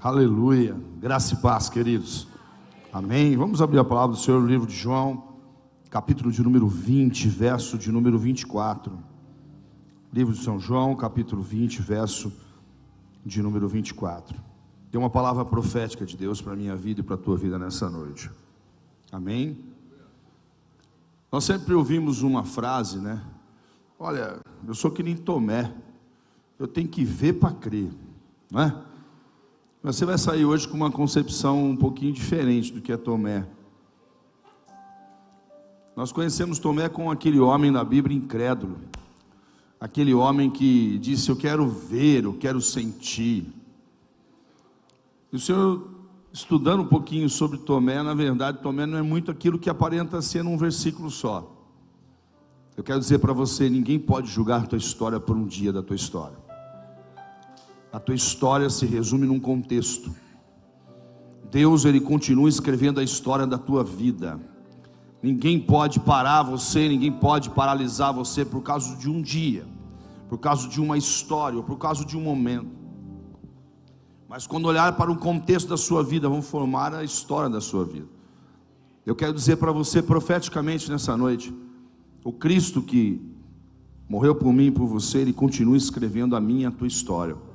Aleluia. Graça e paz, queridos. Amém. Vamos abrir a palavra do Senhor no livro de João, capítulo de número 20, verso de número 24. Livro de São João, capítulo 20, verso de número 24. Tem uma palavra profética de Deus para a minha vida e para a tua vida nessa noite. Amém. Nós sempre ouvimos uma frase, né? Olha, eu sou que nem Tomé, eu tenho que ver para crer, não é? Você vai sair hoje com uma concepção um pouquinho diferente do que é Tomé. Nós conhecemos Tomé como aquele homem na Bíblia incrédulo, aquele homem que disse: Eu quero ver, eu quero sentir. E o Senhor, estudando um pouquinho sobre Tomé, na verdade, Tomé não é muito aquilo que aparenta ser num versículo só. Eu quero dizer para você: ninguém pode julgar tua história por um dia da tua história. A tua história se resume num contexto. Deus ele continua escrevendo a história da tua vida. Ninguém pode parar você, ninguém pode paralisar você por causa de um dia, por causa de uma história, ou por causa de um momento. Mas quando olhar para o contexto da sua vida, vão formar a história da sua vida. Eu quero dizer para você profeticamente nessa noite, o Cristo que morreu por mim e por você, ele continua escrevendo a minha e a tua história.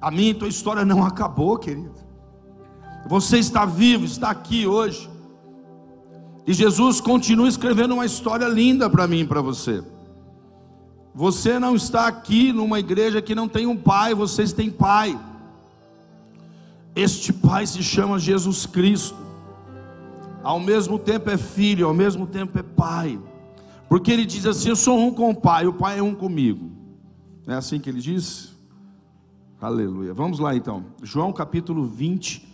A minha e tua história não acabou, querido. Você está vivo, está aqui hoje. E Jesus continua escrevendo uma história linda para mim e para você. Você não está aqui numa igreja que não tem um pai, vocês têm pai. Este pai se chama Jesus Cristo. Ao mesmo tempo é filho, ao mesmo tempo é pai. Porque ele diz assim: Eu sou um com o pai, o pai é um comigo. É assim que ele diz? Aleluia. Vamos lá então. João capítulo 20,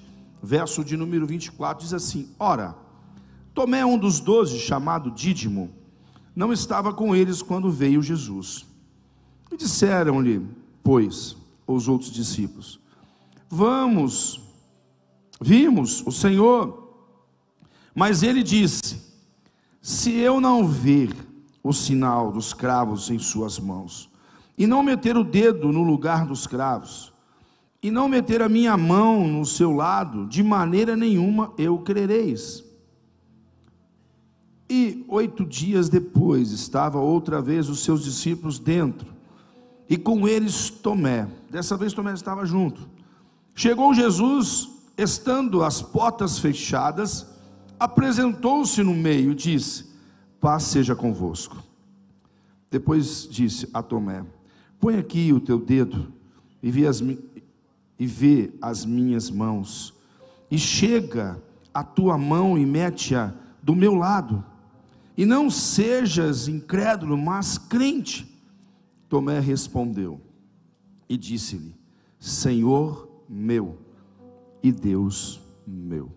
verso de número 24 diz assim: Ora, Tomé, um dos doze, chamado Dídimo, não estava com eles quando veio Jesus. E disseram-lhe, pois, os outros discípulos: Vamos, vimos o Senhor. Mas ele disse: Se eu não ver o sinal dos cravos em suas mãos, e não meter o dedo no lugar dos cravos, e não meter a minha mão no seu lado, de maneira nenhuma eu crereis. E oito dias depois estava outra vez os seus discípulos dentro, e com eles Tomé. Dessa vez Tomé estava junto. Chegou Jesus, estando as portas fechadas, apresentou-se no meio e disse: Paz seja convosco. Depois disse a Tomé: Põe aqui o teu dedo e vê as, e vê as minhas mãos, e chega a tua mão e mete-a do meu lado, e não sejas incrédulo, mas crente. Tomé respondeu e disse-lhe: Senhor meu e Deus meu.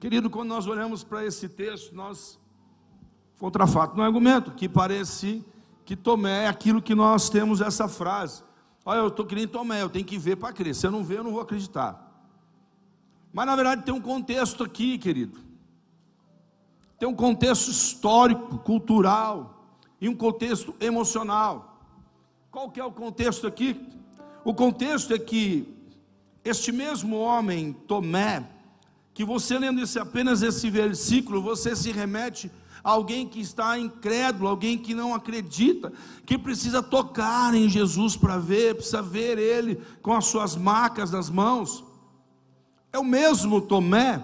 Querido, quando nós olhamos para esse texto, nós, contra fato, no argumento, que parece que Tomé é aquilo que nós temos essa frase. Olha, eu estou querendo Tomé, eu tenho que ver para crer. Se eu não ver, eu não vou acreditar. Mas na verdade tem um contexto aqui, querido. Tem um contexto histórico, cultural e um contexto emocional. Qual que é o contexto aqui? O contexto é que este mesmo homem, Tomé, que você lendo esse, apenas esse versículo, você se remete alguém que está incrédulo, alguém que não acredita, que precisa tocar em Jesus para ver, precisa ver Ele com as suas marcas nas mãos. É o mesmo Tomé,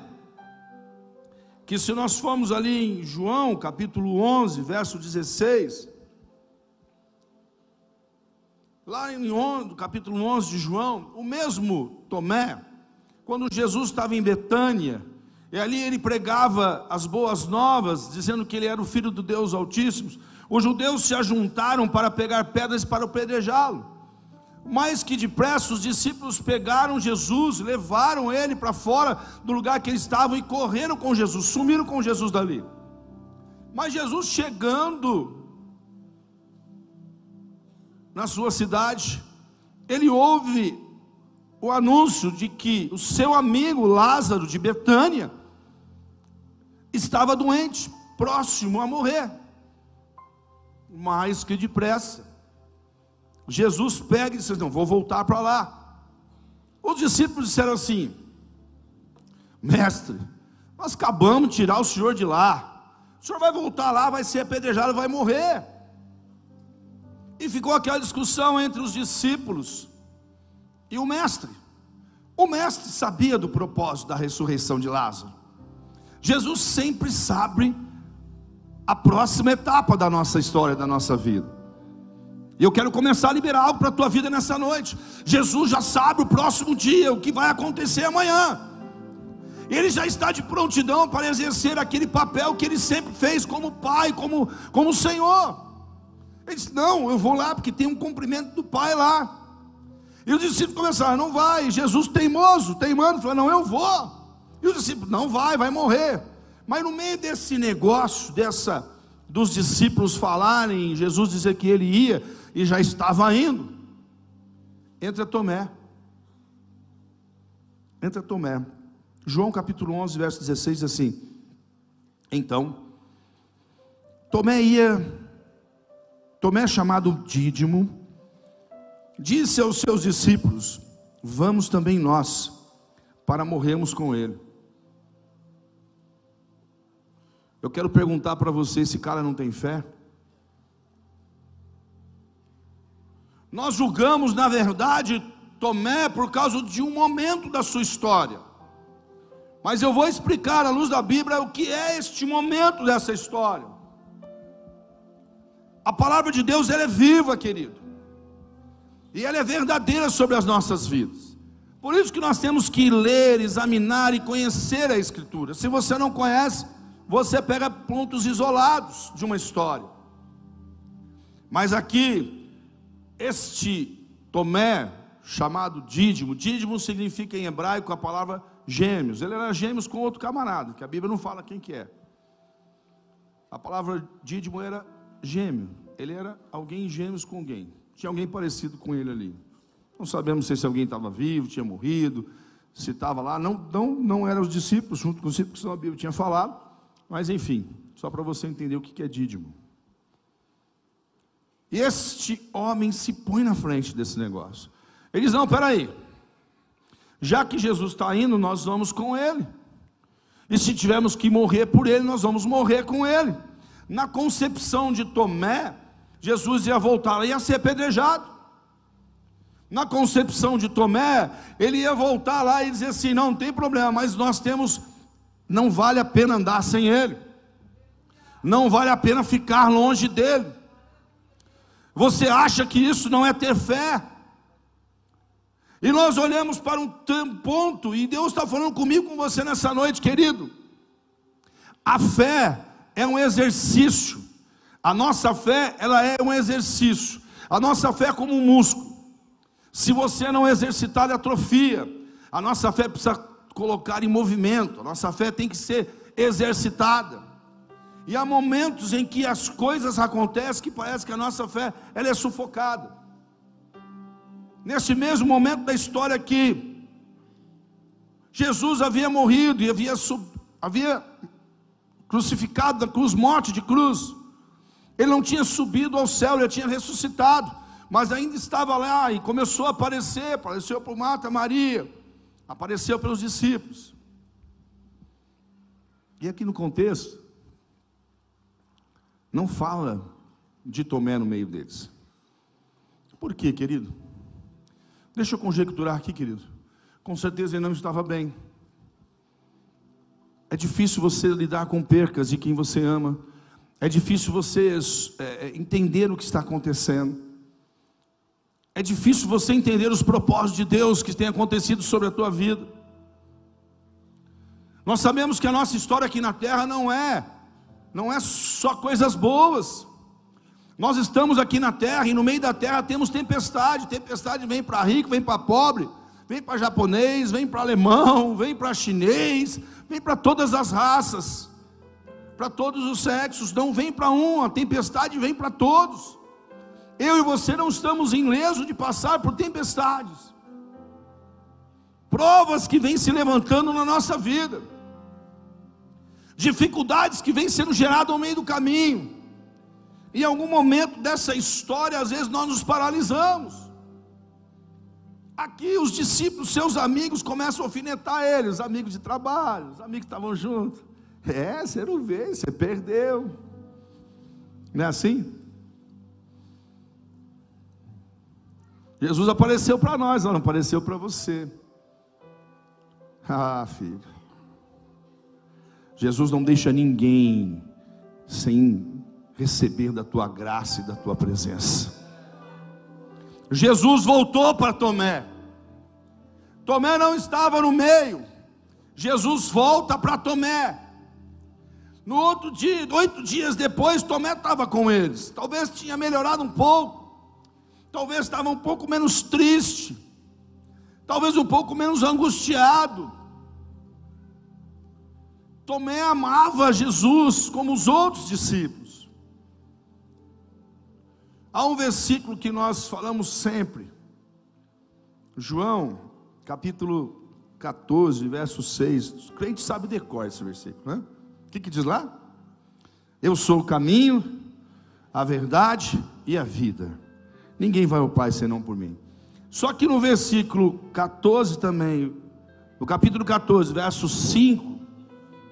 que se nós formos ali em João capítulo 11, verso 16, lá em 11, capítulo 11 de João, o mesmo Tomé, quando Jesus estava em Betânia, e ali ele pregava as boas novas, dizendo que ele era o filho do Deus Altíssimo. Os judeus se ajuntaram para pegar pedras para apedrejá-lo. Mais que depressa, os discípulos pegaram Jesus, levaram ele para fora do lugar que eles estavam e correram com Jesus, sumiram com Jesus dali. Mas Jesus chegando na sua cidade, ele ouve o anúncio de que o seu amigo Lázaro de Betânia estava doente, próximo a morrer. Mais que depressa. Jesus pega e diz: Não, vou voltar para lá. Os discípulos disseram assim: Mestre, nós acabamos de tirar o senhor de lá. O senhor vai voltar lá, vai ser apedrejado, vai morrer. E ficou aquela discussão entre os discípulos e o mestre. O mestre sabia do propósito da ressurreição de Lázaro. Jesus sempre sabe a próxima etapa da nossa história, da nossa vida. E eu quero começar a liberar algo para a tua vida nessa noite. Jesus já sabe o próximo dia, o que vai acontecer amanhã. Ele já está de prontidão para exercer aquele papel que ele sempre fez como pai, como, como Senhor. Ele disse: Não, eu vou lá porque tem um cumprimento do pai lá. E os discípulos começaram: Não vai. Jesus teimoso, teimando, falou: Não, eu vou. E os discípulos: Não vai, vai morrer. Mas no meio desse negócio, dessa dos discípulos falarem, Jesus dizer que ele ia e já estava indo, entra Tomé. Entra Tomé. João capítulo 11, verso 16 diz assim: Então, Tomé ia, Tomé chamado Dídimo, disse aos seus discípulos: Vamos também nós, para morrermos com ele. Eu quero perguntar para você: esse cara não tem fé? Nós julgamos, na verdade, Tomé por causa de um momento da sua história. Mas eu vou explicar à luz da Bíblia o que é este momento dessa história. A palavra de Deus ela é viva, querido. E ela é verdadeira sobre as nossas vidas. Por isso que nós temos que ler, examinar e conhecer a Escritura. Se você não conhece, você pega pontos isolados de uma história. Mas aqui, este Tomé, chamado Dídimo, Dídimo significa em hebraico a palavra gêmeos. Ele era gêmeos com outro camarada, que a Bíblia não fala quem que é. A palavra Dídimo era gêmeo. Ele era alguém gêmeos com alguém. Tinha alguém parecido com ele ali. Não sabemos se alguém estava vivo, tinha morrido, se estava lá. Não, não, não eram os discípulos, junto com os discípulos que a Bíblia tinha falado. Mas enfim, só para você entender o que é dídimo. Este homem se põe na frente desse negócio. Ele diz: Não, peraí. Já que Jesus está indo, nós vamos com ele. E se tivermos que morrer por ele, nós vamos morrer com ele. Na concepção de Tomé, Jesus ia voltar, ia ser apedrejado. Na concepção de Tomé, ele ia voltar lá e dizer assim: não, não tem problema, mas nós temos, não vale a pena andar sem ele, não vale a pena ficar longe dele. Você acha que isso não é ter fé? E nós olhamos para um ponto, e Deus está falando comigo, com você nessa noite, querido. A fé é um exercício. A nossa fé, ela é um exercício. A nossa fé é como um músculo. Se você não exercitar, ele atrofia. A nossa fé precisa colocar em movimento. A nossa fé tem que ser exercitada. E há momentos em que as coisas acontecem que parece que a nossa fé ela é sufocada. Nesse mesmo momento da história que Jesus havia morrido e havia, havia crucificado na cruz, morte de cruz. Ele não tinha subido ao céu, ele tinha ressuscitado, mas ainda estava lá e começou a aparecer, apareceu para Marta Maria, apareceu para os discípulos. E aqui no contexto, não fala de Tomé no meio deles. Por quê, querido? Deixa eu conjecturar aqui, querido. Com certeza ele não estava bem. É difícil você lidar com percas de quem você ama. É difícil você é, é, entender o que está acontecendo. É difícil você entender os propósitos de Deus que têm acontecido sobre a tua vida. Nós sabemos que a nossa história aqui na terra não é, não é só coisas boas. Nós estamos aqui na terra e no meio da terra temos tempestade. Tempestade vem para rico, vem para pobre, vem para japonês, vem para alemão, vem para chinês, vem para todas as raças para todos os sexos, não vem para um, a tempestade vem para todos. Eu e você não estamos ilesos de passar por tempestades, provas que vêm se levantando na nossa vida, dificuldades que vêm sendo geradas ao meio do caminho. Em algum momento dessa história, às vezes nós nos paralisamos. Aqui os discípulos, seus amigos, começam a alfinetar ele, os amigos de trabalho, os amigos que estavam juntos. É, você não veio, você perdeu. Não é assim? Jesus apareceu para nós, não apareceu para você. Ah, filho. Jesus não deixa ninguém sem receber da tua graça e da tua presença. Jesus voltou para Tomé. Tomé não estava no meio. Jesus volta para Tomé. No outro dia, oito dias depois, Tomé estava com eles. Talvez tinha melhorado um pouco. Talvez estava um pouco menos triste. Talvez um pouco menos angustiado. Tomé amava Jesus como os outros discípulos. Há um versículo que nós falamos sempre. João, capítulo 14, verso 6. O crente sabe decor esse versículo, né? que, que diz lá? Eu sou o caminho, a verdade e a vida. Ninguém vai ao Pai senão por mim. Só que no versículo 14 também, no capítulo 14, verso 5,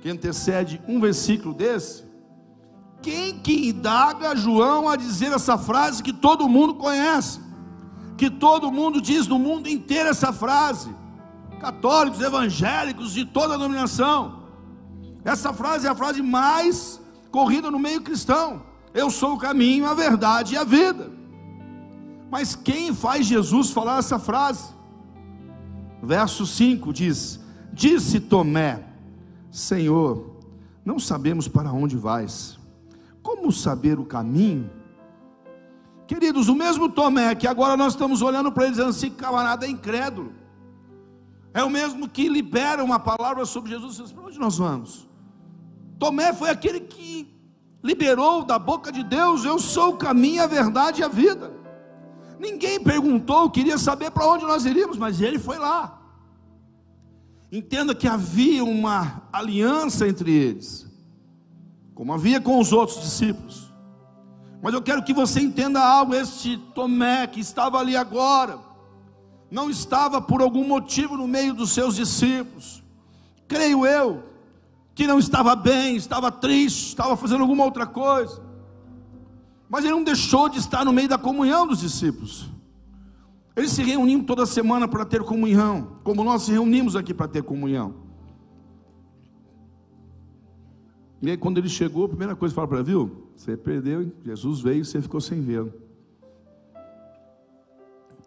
que antecede um versículo desse, quem que indaga João a dizer essa frase que todo mundo conhece, que todo mundo diz no mundo inteiro essa frase, católicos, evangélicos, de toda a denominação, essa frase é a frase mais corrida no meio cristão. Eu sou o caminho, a verdade e a vida. Mas quem faz Jesus falar essa frase? Verso 5 diz: Disse Tomé, Senhor, não sabemos para onde vais, como saber o caminho? Queridos, o mesmo Tomé que agora nós estamos olhando para ele dizendo assim: camarada é incrédulo, é o mesmo que libera uma palavra sobre Jesus, para onde nós vamos? Tomé foi aquele que liberou da boca de Deus: Eu sou o caminho, a verdade e a vida. Ninguém perguntou, queria saber para onde nós iríamos, mas ele foi lá. Entenda que havia uma aliança entre eles, como havia com os outros discípulos. Mas eu quero que você entenda algo: este Tomé que estava ali agora, não estava por algum motivo no meio dos seus discípulos, creio eu, que não estava bem, estava triste, estava fazendo alguma outra coisa. Mas ele não deixou de estar no meio da comunhão dos discípulos. Eles se reuniam toda semana para ter comunhão, como nós se reunimos aqui para ter comunhão. E aí, quando ele chegou, a primeira coisa que fala para viu? Você perdeu, Jesus veio e você ficou sem vê-lo.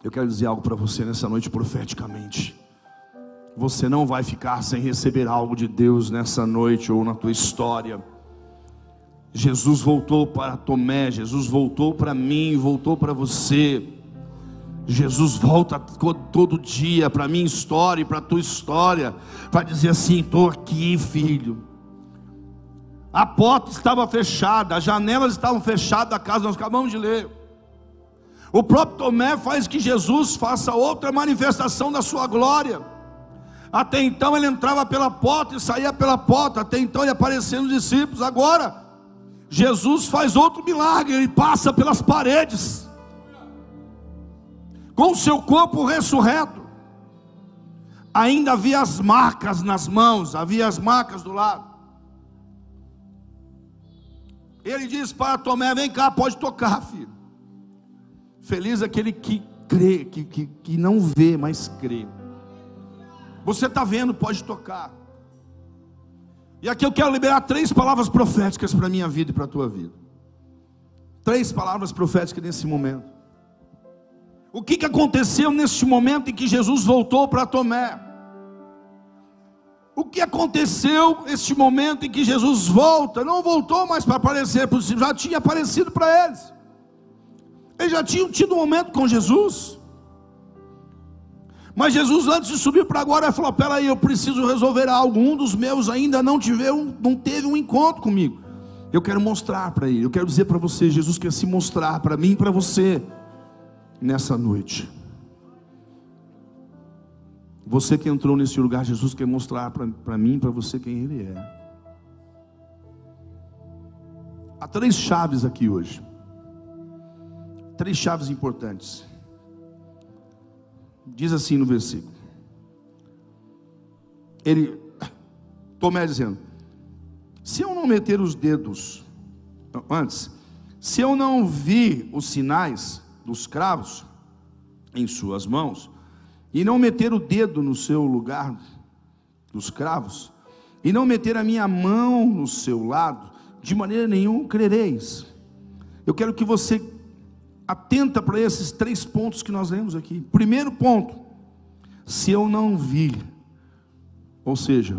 Eu quero dizer algo para você nessa noite profeticamente. Você não vai ficar sem receber algo de Deus nessa noite ou na tua história. Jesus voltou para Tomé, Jesus voltou para mim, voltou para você. Jesus volta todo dia para a minha história e para a tua história, para dizer assim: estou aqui, filho. A porta estava fechada, as janelas estavam fechadas da casa, nós acabamos de ler. O próprio Tomé faz que Jesus faça outra manifestação da sua glória. Até então ele entrava pela porta e saía pela porta. Até então ele aparecia nos discípulos. Agora, Jesus faz outro milagre. Ele passa pelas paredes. Com o seu corpo ressurreto. Ainda havia as marcas nas mãos. Havia as marcas do lado. Ele diz para Tomé: Vem cá, pode tocar, filho. Feliz aquele que crê, que, que, que não vê, mas crê. Você está vendo, pode tocar. E aqui eu quero liberar três palavras proféticas para a minha vida e para a tua vida. Três palavras proféticas nesse momento. O que, que aconteceu neste momento em que Jesus voltou para Tomé? O que aconteceu neste momento em que Jesus volta? Não voltou mais para aparecer para já tinha aparecido para eles. Eles já tinham tido um momento com Jesus. Mas Jesus, antes de subir para agora, falou: Peraí, eu preciso resolver algo. Um dos meus ainda não, tive não teve um encontro comigo. Eu quero mostrar para ele. Eu quero dizer para você: Jesus quer se mostrar para mim e para você nessa noite. Você que entrou nesse lugar, Jesus quer mostrar para mim e para você quem Ele é. Há três chaves aqui hoje. Três chaves importantes diz assim no versículo. Ele, Tomé dizendo: Se eu não meter os dedos, antes, se eu não vir os sinais dos cravos em suas mãos, e não meter o dedo no seu lugar dos cravos, e não meter a minha mão no seu lado, de maneira nenhuma crereis. Eu quero que você atenta para esses três pontos que nós lemos aqui. Primeiro ponto, se eu não vir, ou seja,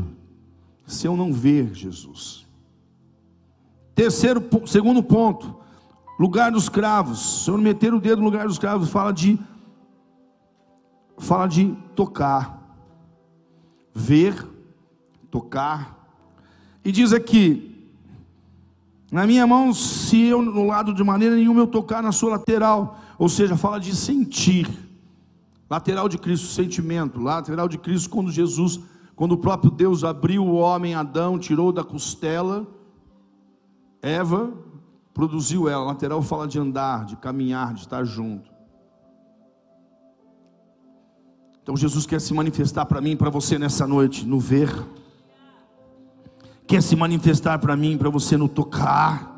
se eu não ver Jesus. Terceiro, segundo ponto, lugar dos cravos. Se eu não meter o dedo no lugar dos cravos, fala de fala de tocar, ver, tocar. E diz aqui: na minha mão, se eu no lado de maneira nenhuma eu tocar na sua lateral, ou seja, fala de sentir. Lateral de Cristo, sentimento. Lateral de Cristo, quando Jesus, quando o próprio Deus abriu o homem Adão, tirou da costela, Eva, produziu ela. Lateral fala de andar, de caminhar, de estar junto. Então Jesus quer se manifestar para mim para você nessa noite, no ver quer se manifestar para mim, para você no tocar,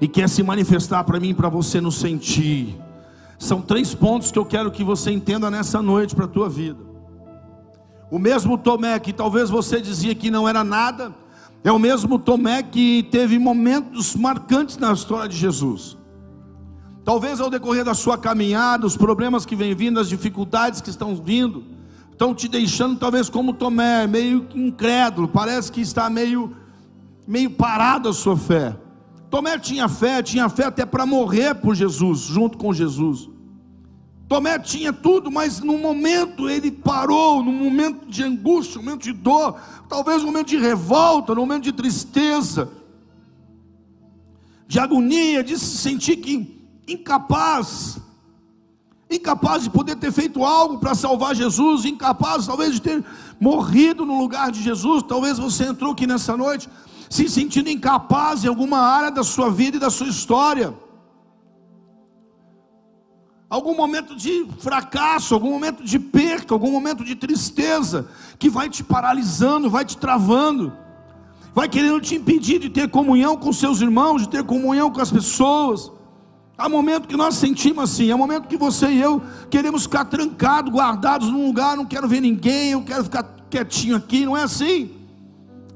e quer se manifestar para mim, para você no sentir. São três pontos que eu quero que você entenda nessa noite para a tua vida. O mesmo Tomé que talvez você dizia que não era nada, é o mesmo Tomé que teve momentos marcantes na história de Jesus. Talvez ao decorrer da sua caminhada, os problemas que vêm vindo, as dificuldades que estão vindo, estão te deixando talvez como Tomé, meio incrédulo, parece que está meio, meio parado a sua fé. Tomé tinha fé, tinha fé até para morrer por Jesus, junto com Jesus. Tomé tinha tudo, mas no momento ele parou, num momento de angústia, um momento de dor, talvez um momento de revolta, num momento de tristeza, de agonia, de se sentir que incapaz, incapaz de poder ter feito algo para salvar Jesus, incapaz talvez de ter morrido no lugar de Jesus. Talvez você entrou aqui nessa noite se sentindo incapaz em alguma área da sua vida e da sua história. Algum momento de fracasso, algum momento de perca, algum momento de tristeza, que vai te paralisando, vai te travando, vai querendo te impedir de ter comunhão com seus irmãos, de ter comunhão com as pessoas. Há momento que nós sentimos assim, há momento que você e eu queremos ficar trancados, guardados num lugar, não quero ver ninguém, eu quero ficar quietinho aqui, não é assim?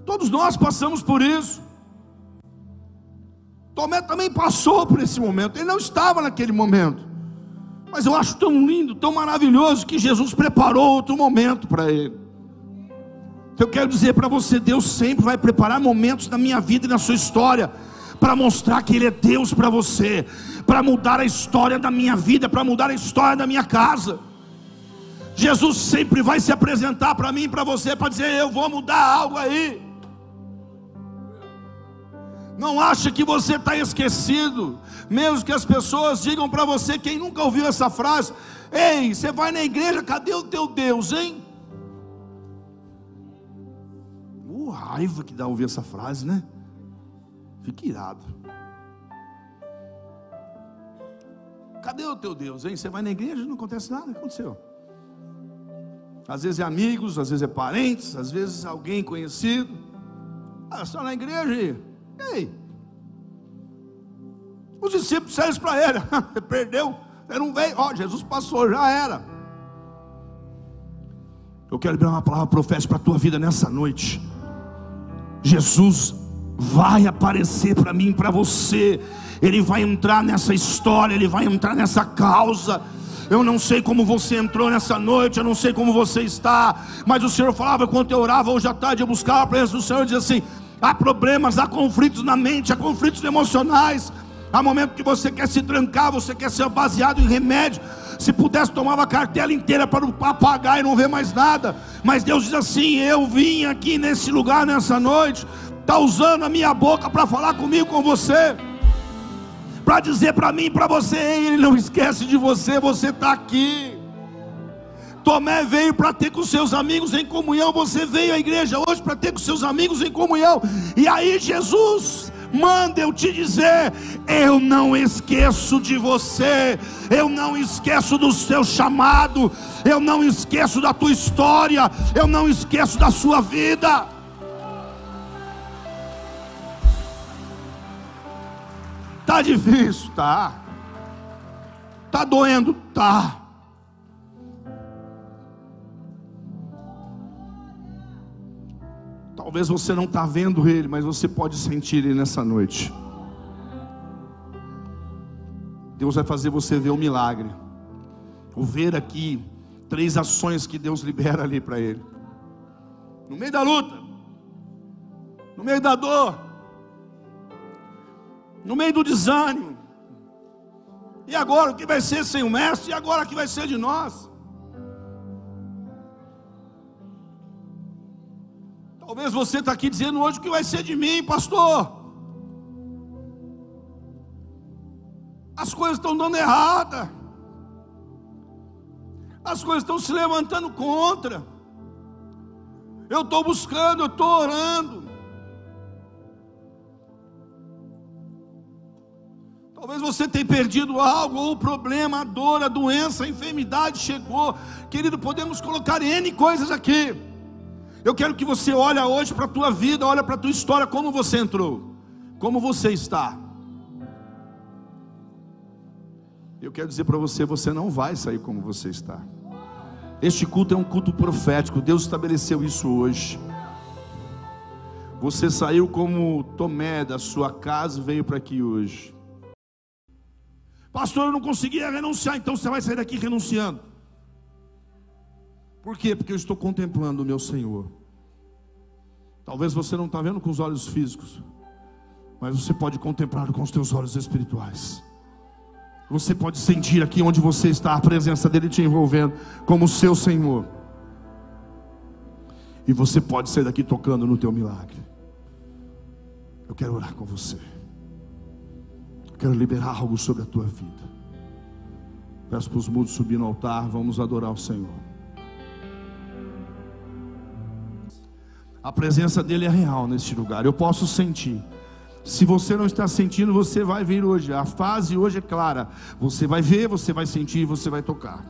Todos nós passamos por isso. Tomé também passou por esse momento, ele não estava naquele momento. Mas eu acho tão lindo, tão maravilhoso que Jesus preparou outro momento para ele. Eu quero dizer para você, Deus sempre vai preparar momentos na minha vida e na sua história para mostrar que Ele é Deus para você, para mudar a história da minha vida, para mudar a história da minha casa. Jesus sempre vai se apresentar para mim e para você para dizer: Eu vou mudar algo aí. Não acha que você está esquecido, mesmo que as pessoas digam para você, quem nunca ouviu essa frase: Ei, você vai na igreja, cadê o teu Deus, hein? Uh, raiva que dá ouvir essa frase, né? Fique irado. Cadê o teu Deus, hein? Você vai na igreja, não acontece nada, o que aconteceu? Às vezes é amigos, às vezes é parentes, às vezes alguém conhecido. Ah, só na igreja e ei. Os discípulos disseram para ele: perdeu, você não veio, ó, Jesus passou, já era. Eu quero liberar uma palavra profética para a tua vida nessa noite. Jesus vai aparecer para mim, para você. Ele vai entrar nessa história, ele vai entrar nessa causa. Eu não sei como você entrou nessa noite, eu não sei como você está, mas o Senhor falava quando eu orava hoje à tarde, eu buscava a presença do Senhor e dizia assim: há problemas, há conflitos na mente, há conflitos emocionais. Há momento que você quer se trancar, você quer ser baseado em remédio. Se pudesse, tomava a cartela inteira para apagar e não ver mais nada. Mas Deus diz assim: Eu vim aqui nesse lugar, nessa noite, está usando a minha boca para falar comigo, com você, para dizer para mim, para você, ele não esquece de você, você está aqui. Tomé veio para ter com seus amigos em comunhão, você veio à igreja hoje para ter com seus amigos em comunhão, e aí Jesus Manda eu te dizer: eu não esqueço de você, eu não esqueço do seu chamado, eu não esqueço da tua história, eu não esqueço da sua vida. Tá difícil, tá. Tá doendo, tá. Talvez você não está vendo ele, mas você pode sentir ele nessa noite. Deus vai fazer você ver o milagre. O ver aqui três ações que Deus libera ali para ele. No meio da luta, no meio da dor, no meio do desânimo. E agora o que vai ser sem o mestre? E agora o que vai ser de nós? Talvez você está aqui dizendo hoje o que vai ser de mim, pastor. As coisas estão dando errada. As coisas estão se levantando contra. Eu estou buscando, eu estou orando. Talvez você tenha perdido algo, ou o problema, a dor, a doença, a enfermidade chegou. Querido, podemos colocar N coisas aqui. Eu quero que você olhe hoje para a tua vida, olha para a tua história, como você entrou, como você está. Eu quero dizer para você, você não vai sair como você está. Este culto é um culto profético, Deus estabeleceu isso hoje. Você saiu como Tomé da sua casa e veio para aqui hoje. Pastor, eu não conseguia renunciar, então você vai sair daqui renunciando. Por quê? Porque eu estou contemplando o meu Senhor. Talvez você não está vendo com os olhos físicos, mas você pode contemplar com os teus olhos espirituais. Você pode sentir aqui onde você está a presença dele te envolvendo como seu Senhor. E você pode sair daqui tocando no teu milagre. Eu quero orar com você. Eu quero liberar algo sobre a tua vida. Peço para os mudos subir no altar. Vamos adorar o Senhor. A presença dele é real neste lugar. Eu posso sentir. Se você não está sentindo, você vai vir hoje. A fase hoje é clara. Você vai ver, você vai sentir, você vai tocar.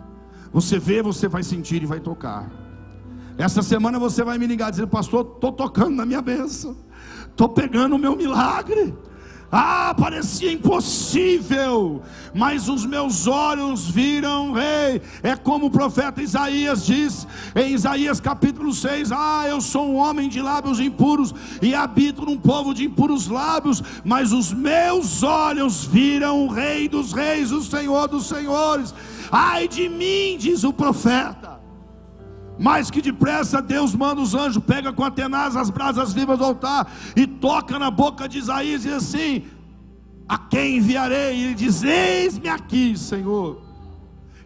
Você vê, você vai sentir e vai tocar. Essa semana você vai me ligar dizendo, pastor, estou tocando na minha bênção. Estou pegando o meu milagre. Ah, parecia impossível, mas os meus olhos viram rei. É como o profeta Isaías diz em Isaías capítulo 6: Ah, eu sou um homem de lábios impuros e habito num povo de impuros lábios, mas os meus olhos viram o Rei dos Reis, o Senhor dos Senhores. Ai de mim, diz o profeta. Mais que depressa Deus manda os anjos, pega com Atenas as brasas vivas do altar e toca na boca de Isaías e diz assim: A quem enviarei? E ele diz: Eis-me aqui, Senhor.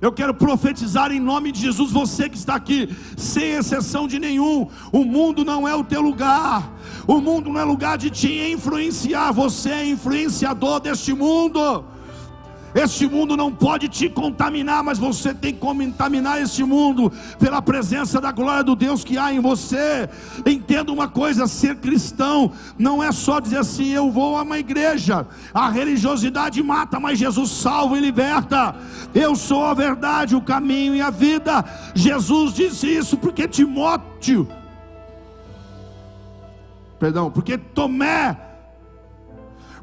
Eu quero profetizar em nome de Jesus, você que está aqui, sem exceção de nenhum. O mundo não é o teu lugar, o mundo não é lugar de te influenciar, você é influenciador deste mundo. Este mundo não pode te contaminar, mas você tem que contaminar este mundo pela presença da glória do Deus que há em você. Entenda uma coisa: ser cristão não é só dizer assim, eu vou a uma igreja. A religiosidade mata, mas Jesus salva e liberta. Eu sou a verdade, o caminho e a vida. Jesus disse isso porque Timóteo, perdão, porque Tomé,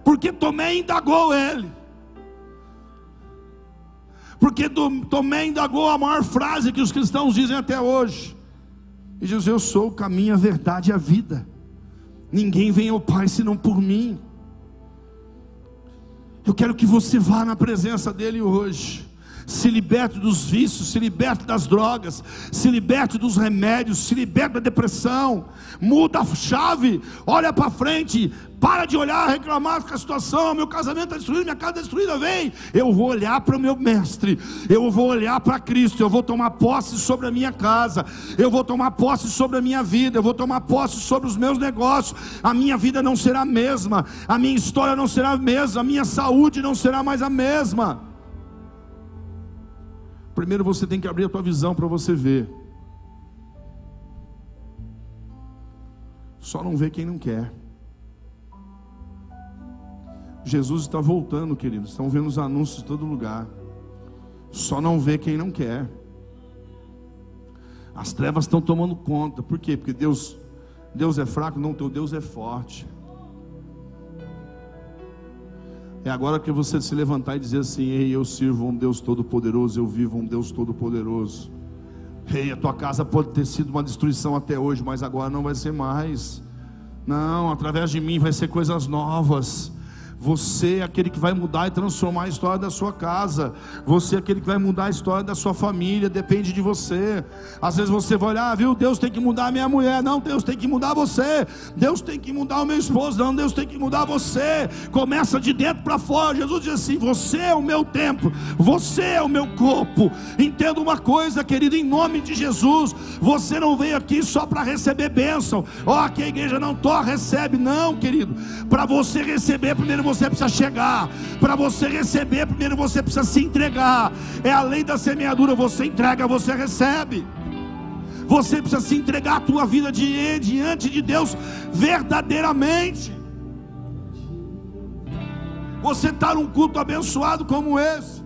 porque Tomé indagou ele. Porque Tomé indagou a maior frase que os cristãos dizem até hoje. E diz: Eu sou o caminho, a verdade e a vida. Ninguém vem ao Pai senão por mim. Eu quero que você vá na presença dEle hoje. Se liberte dos vícios, se liberte das drogas, se liberte dos remédios, se liberte da depressão. Muda a chave, olha para frente, para de olhar, reclamar com a situação. Meu casamento está destruído, minha casa está destruída. Vem, eu vou olhar para o meu mestre, eu vou olhar para Cristo. Eu vou tomar posse sobre a minha casa, eu vou tomar posse sobre a minha vida, eu vou tomar posse sobre os meus negócios. A minha vida não será a mesma, a minha história não será a mesma, a minha saúde não será mais a mesma. Primeiro você tem que abrir a tua visão para você ver. Só não vê quem não quer. Jesus está voltando, queridos. Estão vendo os anúncios de todo lugar. Só não vê quem não quer. As trevas estão tomando conta. Por quê? Porque Deus, Deus é fraco, não, teu Deus é forte. É agora que você se levantar e dizer assim: Ei, eu sirvo um Deus todo-poderoso, eu vivo um Deus todo-poderoso. Ei, a tua casa pode ter sido uma destruição até hoje, mas agora não vai ser mais. Não, através de mim vai ser coisas novas. Você é aquele que vai mudar e transformar a história da sua casa. Você é aquele que vai mudar a história da sua família. Depende de você. Às vezes você vai olhar, ah, viu? Deus tem que mudar a minha mulher. Não, Deus tem que mudar você. Deus tem que mudar o meu esposo. Não, Deus tem que mudar você. Começa de dentro para fora. Jesus diz assim: Você é o meu templo. Você é o meu corpo. Entenda uma coisa, querido, em nome de Jesus. Você não veio aqui só para receber bênção. Ó, oh, que a igreja não to recebe. Não, querido. Para você receber, primeiro você você precisa chegar. Para você receber, primeiro você precisa se entregar. É a lei da semeadura: você entrega, você recebe. Você precisa se entregar a tua vida diante de Deus verdadeiramente. Você está num culto abençoado como esse.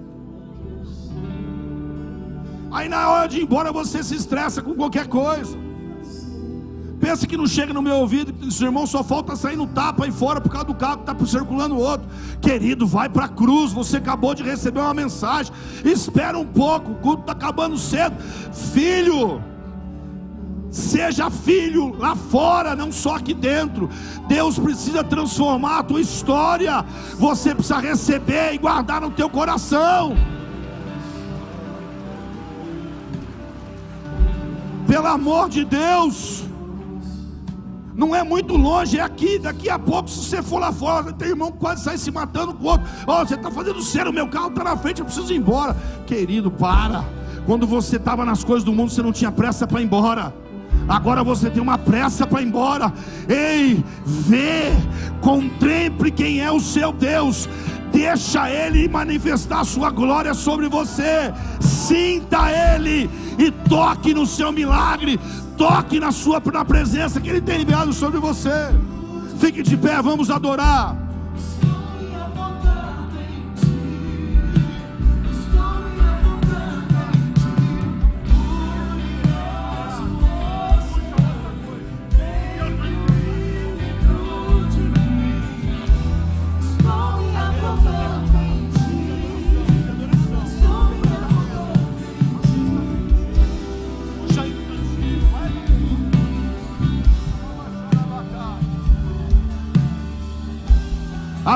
Aí na hora de ir embora você se estressa com qualquer coisa. Pensa que não chega no meu ouvido, que irmão só falta sair no tapa aí fora por causa do carro que está circulando o outro. Querido, vai para a cruz. Você acabou de receber uma mensagem. Espera um pouco, o culto está acabando cedo. Filho, seja filho lá fora, não só aqui dentro. Deus precisa transformar a tua história. Você precisa receber e guardar no teu coração. Pelo amor de Deus. Não é muito longe, é aqui. Daqui a pouco, se você for lá fora, tem irmão quase sai se matando com o outro. Ó, oh, você está fazendo sério, meu carro está na frente, eu preciso ir embora. Querido, para. Quando você estava nas coisas do mundo, você não tinha pressa para ir embora. Agora você tem uma pressa para ir embora. Ei, vê, contemple quem é o seu Deus. Deixa Ele manifestar sua glória sobre você. Sinta Ele e toque no seu milagre toque na sua na presença que Ele tem enviado sobre você. Fique de pé, vamos adorar.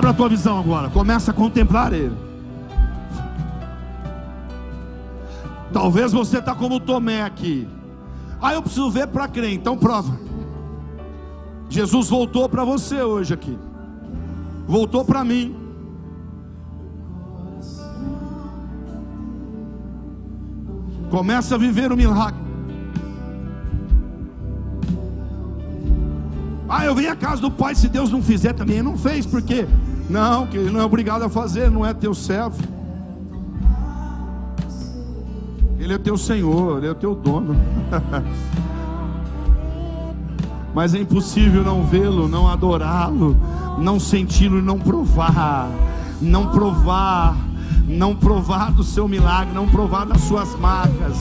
Abra a tua visão agora. Começa a contemplar Ele. Talvez você está como Tomé aqui. Ah, eu preciso ver para crer. Então prova. Jesus voltou para você hoje aqui. Voltou para mim. Começa a viver o milagre. Ah, eu venho à casa do Pai, se Deus não fizer também, Ele não fez, por quê? Não, que Ele não é obrigado a fazer, não é teu servo. Ele é teu Senhor, Ele é teu dono. Mas é impossível não vê-lo, não adorá-lo, não senti-lo e não provar, não provar, não provar do seu milagre, não provar das suas marcas.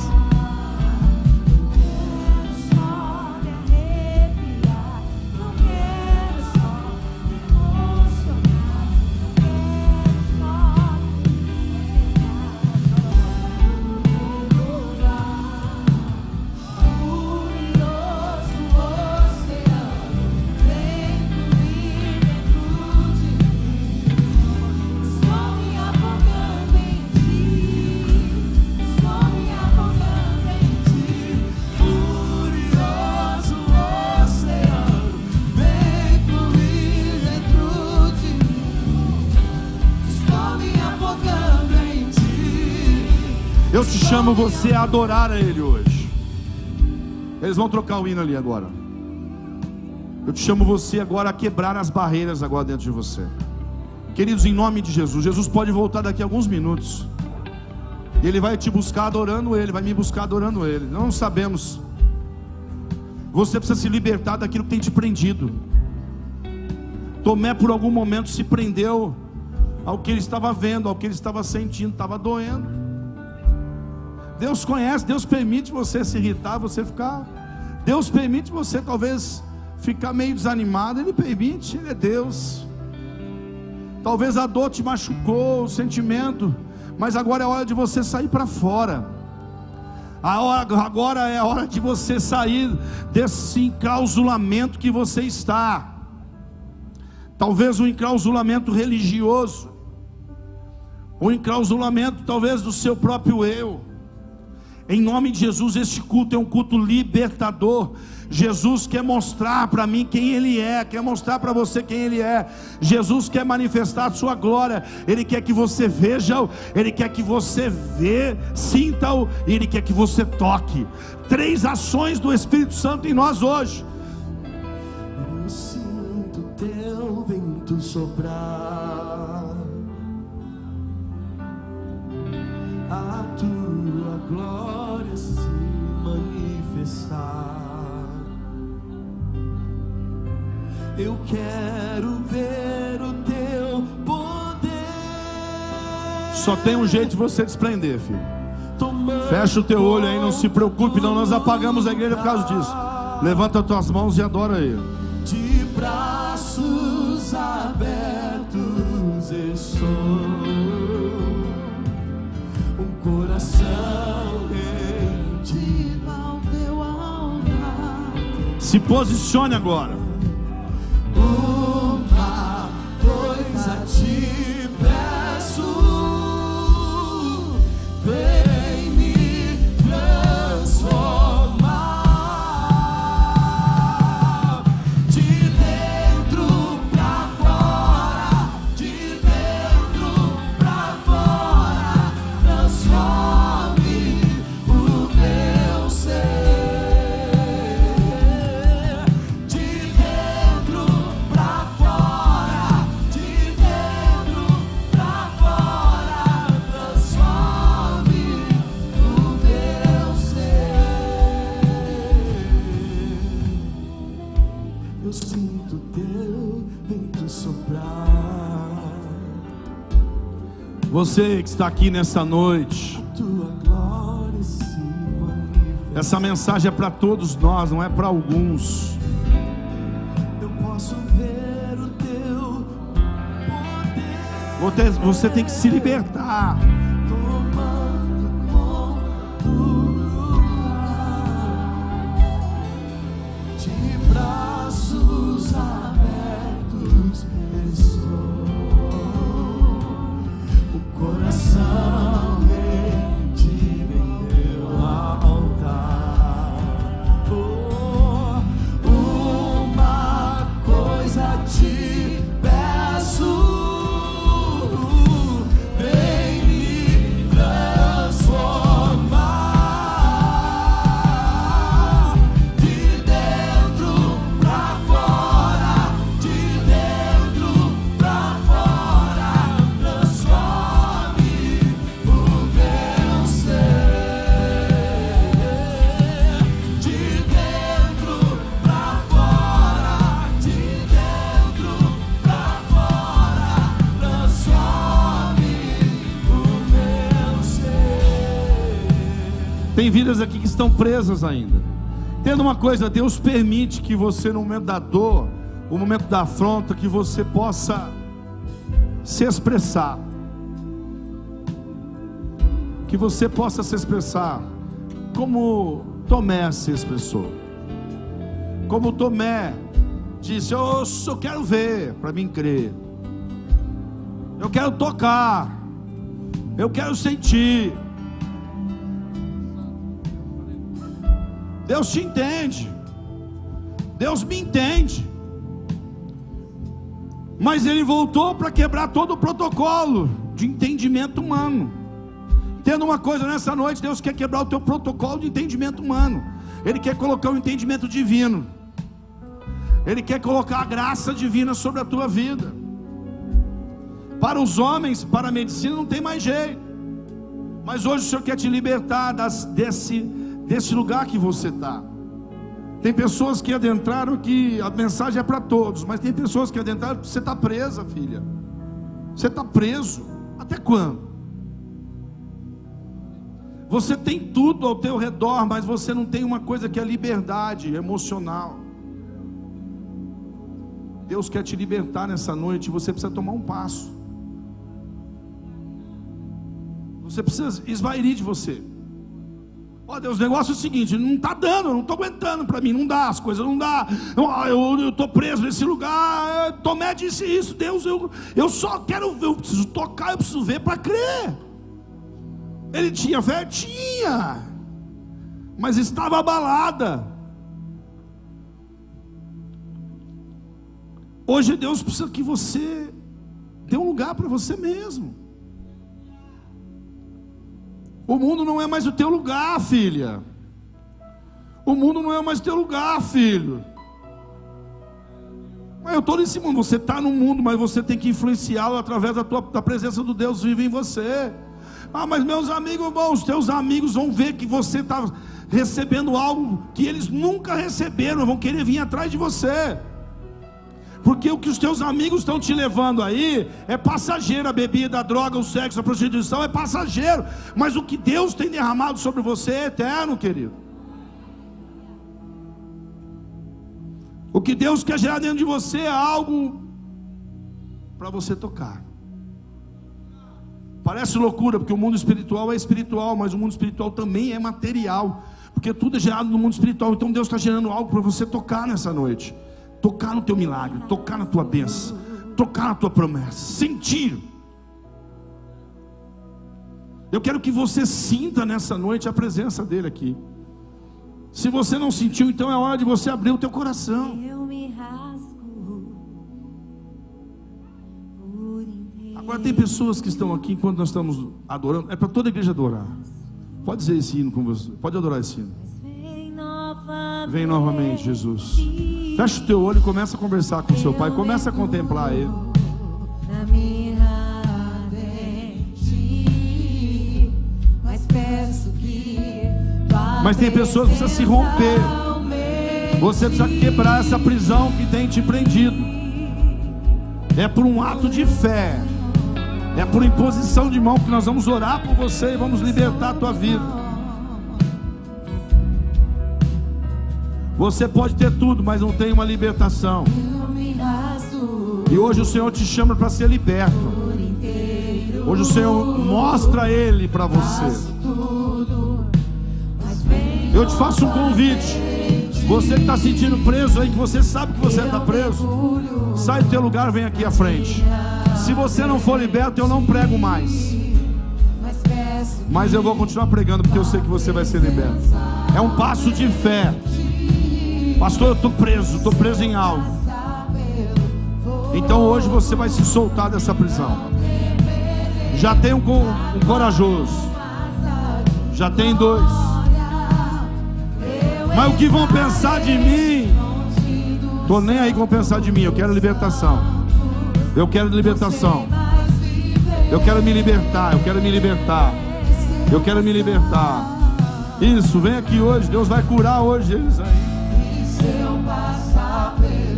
Chamo você a adorar a Ele hoje. Eles vão trocar o hino ali agora. Eu te chamo você agora a quebrar as barreiras agora dentro de você. Queridos, em nome de Jesus, Jesus pode voltar daqui a alguns minutos. E Ele vai te buscar adorando Ele, vai me buscar adorando Ele. Não sabemos. Você precisa se libertar daquilo que tem te prendido. Tomé por algum momento se prendeu ao que ele estava vendo, ao que ele estava sentindo, estava doendo. Deus conhece, Deus permite você se irritar, você ficar. Deus permite você talvez ficar meio desanimado, Ele permite, Ele é Deus. Talvez a dor te machucou, o sentimento, mas agora é hora de você sair para fora. Agora é a hora de você sair desse enclausulamento que você está. Talvez um enclausulamento religioso, um enclausulamento talvez do seu próprio eu. Em nome de Jesus, este culto é um culto libertador. Jesus quer mostrar para mim quem Ele é, quer mostrar para você quem Ele é. Jesus quer manifestar a sua glória. Ele quer que você veja-o, Ele quer que você vê, sinta-o, Ele quer que você toque. Três ações do Espírito Santo em nós hoje. Eu sinto teu vento soprar. A tua glória se manifestar. Eu quero ver o teu poder. Só tem um jeito de você desprender, filho. Fecha o teu olho aí, não se preocupe, não. Nós apagamos a igreja por causa disso. Levanta as tuas mãos e adora Ele. De braços abertos estou, um Se posicione agora. Você que está aqui nessa noite, essa mensagem é para todos nós, não é para alguns. Eu posso ver o teu poder. Você- Você tem que se libertar. Estão presas ainda. Entenda uma coisa, Deus permite que você, no momento da dor, no momento da afronta, que você possa se expressar. Que você possa se expressar como Tomé se expressou. Como Tomé disse: Eu só quero ver para mim crer. Eu quero tocar. Eu quero sentir. Deus te entende. Deus me entende. Mas ele voltou para quebrar todo o protocolo de entendimento humano. Tendo uma coisa nessa noite, Deus quer quebrar o teu protocolo de entendimento humano. Ele quer colocar o entendimento divino. Ele quer colocar a graça divina sobre a tua vida. Para os homens, para a medicina não tem mais jeito. Mas hoje o Senhor quer te libertar das, desse, desse lugar que você está. Tem pessoas que adentraram que a mensagem é para todos, mas tem pessoas que adentraram que você está presa, filha. Você está preso. Até quando? Você tem tudo ao teu redor, mas você não tem uma coisa que é liberdade emocional. Deus quer te libertar nessa noite, você precisa tomar um passo. Você precisa esvair de você. Ó Deus, o negócio é o seguinte, não está dando, não estou aguentando para mim, não dá, as coisas não dá. Eu estou preso nesse lugar. Tomé disse isso, Deus, eu, eu só quero ver, eu preciso tocar, eu preciso ver para crer. Ele tinha fé? Tinha, mas estava abalada. Hoje Deus precisa que você dê um lugar para você mesmo. O mundo não é mais o teu lugar, filha. O mundo não é mais o teu lugar, filho. Mas eu estou nesse mundo, você está no mundo, mas você tem que influenciá-lo através da, tua, da presença do Deus vive em você. Ah, mas meus amigos vão, os teus amigos vão ver que você está recebendo algo que eles nunca receberam, vão querer vir atrás de você. Porque o que os teus amigos estão te levando aí é passageiro, a bebida, a droga, o sexo, a prostituição é passageiro. Mas o que Deus tem derramado sobre você é eterno, querido. O que Deus quer gerar dentro de você é algo para você tocar. Parece loucura, porque o mundo espiritual é espiritual, mas o mundo espiritual também é material. Porque tudo é gerado no mundo espiritual. Então Deus está gerando algo para você tocar nessa noite tocar no teu milagre, tocar na tua bênção, tocar na tua promessa, sentir. Eu quero que você sinta nessa noite a presença dele aqui. Se você não sentiu, então é hora de você abrir o teu coração. Agora tem pessoas que estão aqui enquanto nós estamos adorando. É para toda a igreja adorar. Pode dizer esse hino com você. Pode adorar esse hino. Vem novamente. Jesus. Fecha o teu olho e começa a conversar com o seu pai. Começa a contemplar ele. Mas tem pessoas que precisam se romper. Você precisa quebrar essa prisão que tem te prendido. É por um ato de fé. É por imposição de mão que nós vamos orar por você e vamos libertar a tua vida. Você pode ter tudo, mas não tem uma libertação. E hoje o Senhor te chama para ser liberto. Hoje o Senhor mostra Ele para você. Eu te faço um convite. Você que está sentindo preso aí, que você sabe que você está preso, sai do teu lugar, vem aqui à frente. Se você não for liberto, eu não prego mais. Mas eu vou continuar pregando porque eu sei que você vai ser liberto. É um passo de fé. Pastor, eu estou preso, estou preso em algo. Então hoje você vai se soltar dessa prisão. Já tem um, um corajoso. Já tem dois. Mas o que vão pensar de mim? Tô nem aí com pensar de mim. Eu quero libertação. Eu quero libertação. Eu quero me libertar. Eu quero me libertar. Eu quero me libertar. Isso, vem aqui hoje. Deus vai curar hoje eles aí. Passar pelo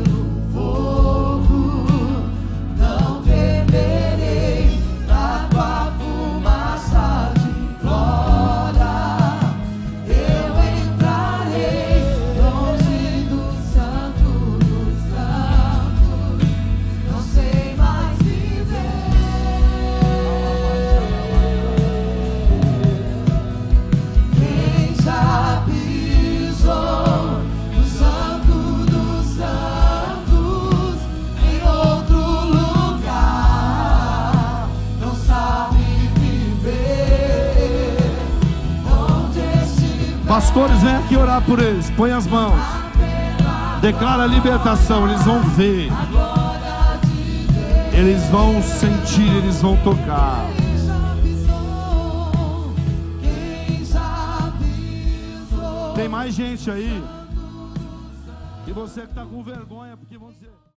Pastores, vem aqui orar por eles. Põe as mãos. Declara a libertação. Eles vão ver. Eles vão sentir. Eles vão tocar. Tem mais gente aí. E você que está com vergonha, porque vão.